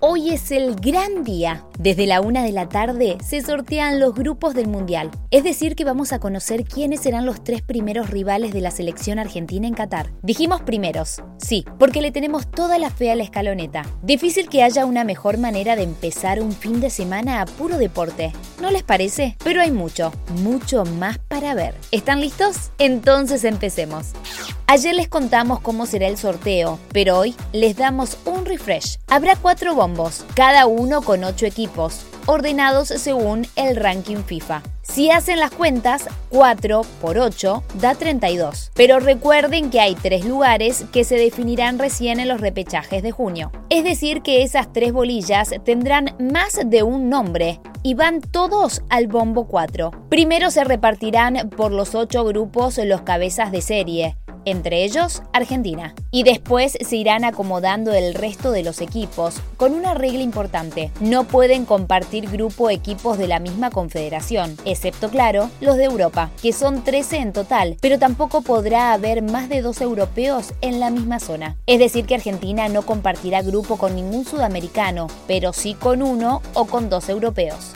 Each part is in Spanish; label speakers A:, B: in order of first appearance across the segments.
A: Hoy es el gran día. Desde la una de la tarde se sortean los grupos del Mundial. Es decir, que vamos a conocer quiénes serán los tres primeros rivales de la selección argentina en Qatar. Dijimos primeros, sí, porque le tenemos toda la fe a la escaloneta. Difícil que haya una mejor manera de empezar un fin de semana a puro deporte. ¿No les parece? Pero hay mucho, mucho más para ver. ¿Están listos? Entonces empecemos. Ayer les contamos cómo será el sorteo, pero hoy les damos un refresh. Habrá cuatro bombos, cada uno con ocho equipos, ordenados según el ranking FIFA. Si hacen las cuentas, 4 por 8 da 32. Pero recuerden que hay tres lugares que se definirán recién en los repechajes de junio. Es decir, que esas tres bolillas tendrán más de un nombre y van todos al bombo 4. Primero se repartirán por los 8 grupos los cabezas de serie entre ellos Argentina. Y después se irán acomodando el resto de los equipos, con una regla importante, no pueden compartir grupo equipos de la misma confederación, excepto claro, los de Europa, que son 13 en total, pero tampoco podrá haber más de dos europeos en la misma zona. Es decir, que Argentina no compartirá grupo con ningún sudamericano, pero sí con uno o con dos europeos.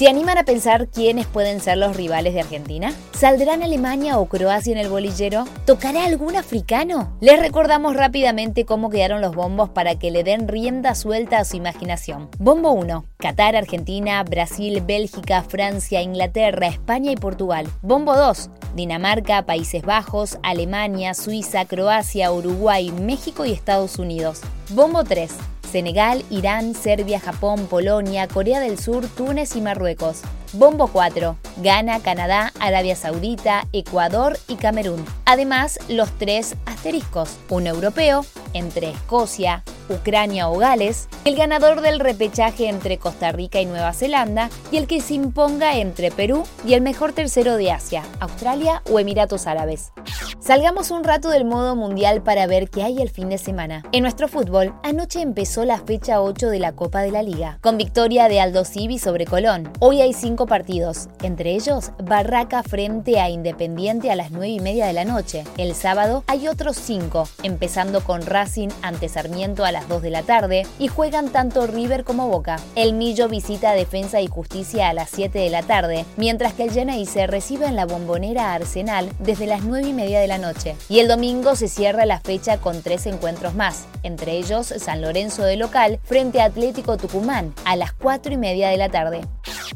A: ¿Se animan a pensar quiénes pueden ser los rivales de Argentina? ¿Saldrán Alemania o Croacia en el bolillero? ¿Tocará algún africano? Les recordamos rápidamente cómo quedaron los bombos para que le den rienda suelta a su imaginación. Bombo 1. Qatar, Argentina, Brasil, Bélgica, Francia, Inglaterra, España y Portugal. Bombo 2. Dinamarca, Países Bajos, Alemania, Suiza, Croacia, Uruguay, México y Estados Unidos. Bombo 3. Senegal, Irán, Serbia, Japón, Polonia, Corea del Sur, Túnez y Marruecos. Bombo 4. Ghana, Canadá, Arabia Saudita, Ecuador y Camerún. Además, los tres asteriscos. Un europeo, entre Escocia, Ucrania o Gales, el ganador del repechaje entre Costa Rica y Nueva Zelanda y el que se imponga entre Perú y el mejor tercero de Asia, Australia o Emiratos Árabes. Salgamos un rato del modo mundial para ver qué hay el fin de semana. En nuestro fútbol, anoche empezó la fecha 8 de la Copa de la Liga, con victoria de Aldo Civi sobre Colón. Hoy hay cinco partidos, entre ellos Barraca frente a Independiente a las 9 y media de la noche. El sábado hay otros cinco, empezando con Racing ante Sarmiento a las 2 de la tarde y juegan tanto River como Boca. El Millo visita Defensa y Justicia a las 7 de la tarde, mientras que el se recibe en la bombonera Arsenal desde las 9 y media de la noche. Y el domingo se cierra la fecha con tres encuentros más, entre ellos San Lorenzo de local frente a Atlético Tucumán a las 4 y media de la tarde.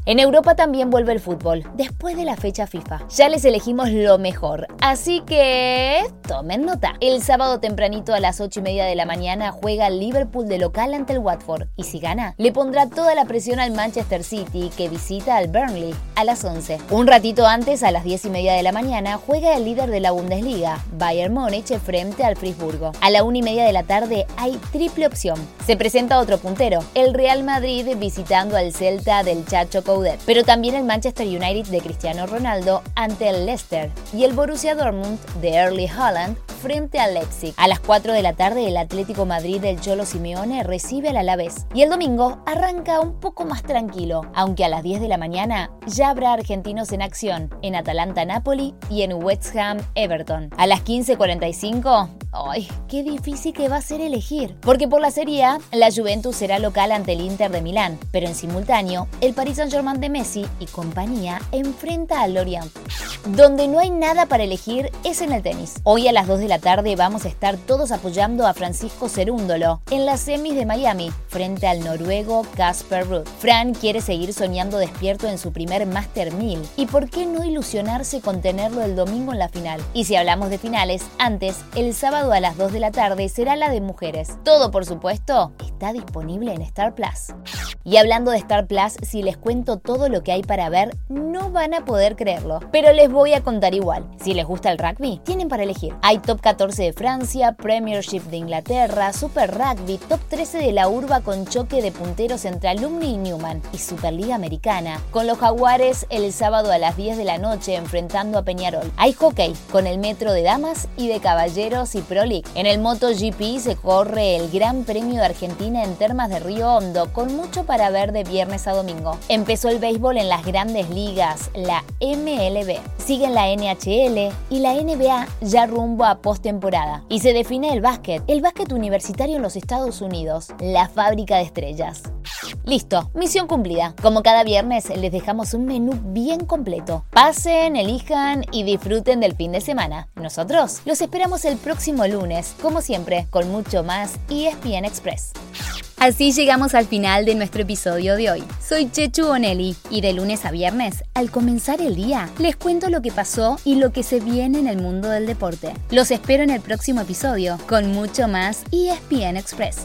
A: En Europa también vuelve el fútbol, después de la fecha FIFA. Ya les elegimos lo mejor, así que tomen nota. El sábado tempranito a las 8 y media de la mañana juega Liverpool de local ante el Watford y si gana, le pondrá toda la presión al Manchester City que visita al Burnley a las 11. Un ratito antes, a las 10 y media de la mañana, juega el líder de la Bundesliga, Bayern Múnich, frente al Frisburgo. A la 1 y media de la tarde hay triple opción. Se presenta otro puntero, el Real Madrid visitando al Celta del Chacho pero también el Manchester United de Cristiano Ronaldo ante el Leicester y el Borussia Dortmund de Erling Haaland frente al Leipzig. A las 4 de la tarde el Atlético Madrid del Cholo Simeone recibe al Alavés y el domingo arranca un poco más tranquilo, aunque a las 10 de la mañana ya habrá argentinos en acción en Atalanta-Napoli y en West Ham Everton. A las 15:45 Ay, qué difícil que va a ser elegir. Porque por la Serie A, la Juventus será local ante el Inter de Milán, pero en simultáneo, el Paris Saint-Germain de Messi y compañía enfrenta al Lorient. Donde no hay nada para elegir es en el tenis. Hoy a las 2 de la tarde vamos a estar todos apoyando a Francisco Cerúndolo en las semis de Miami frente al noruego Casper Ruud. Fran quiere seguir soñando despierto en su primer Master 1000 y por qué no ilusionarse con tenerlo el domingo en la final. Y si hablamos de finales, antes, el sábado a las 2 de la tarde será la de mujeres. Todo, por supuesto, está disponible en Star Plus. Y hablando de Star Plus, si les cuento todo lo que hay para ver, no van a poder creerlo. Pero les voy a contar igual. Si les gusta el rugby, tienen para elegir. Hay Top 14 de Francia, Premiership de Inglaterra, Super Rugby, Top 13 de la Urba con choque de punteros entre Alumni y Newman y Superliga Americana. Con los Jaguares el sábado a las 10 de la noche enfrentando a Peñarol. Hay hockey con el metro de damas y de caballeros y Pro League. En el MotoGP se corre el Gran Premio de Argentina en Termas de Río Hondo con mucho para ver de viernes a domingo. Empezó el béisbol en las grandes ligas, la MLB. Siguen la NHL y la NBA ya rumbo a postemporada. Y se define el básquet, el básquet universitario en los Estados Unidos, la fábrica de estrellas. Listo, misión cumplida. Como cada viernes les dejamos un menú bien completo. Pasen, elijan y disfruten del fin de semana. Nosotros los esperamos el próximo lunes, como siempre, con mucho más ESPN Express. Así llegamos al final de nuestro episodio de hoy. Soy Chechu Bonelli y de lunes a viernes, al comenzar el día, les cuento lo que pasó y lo que se viene en el mundo del deporte. Los espero en el próximo episodio con mucho más ESPN Express.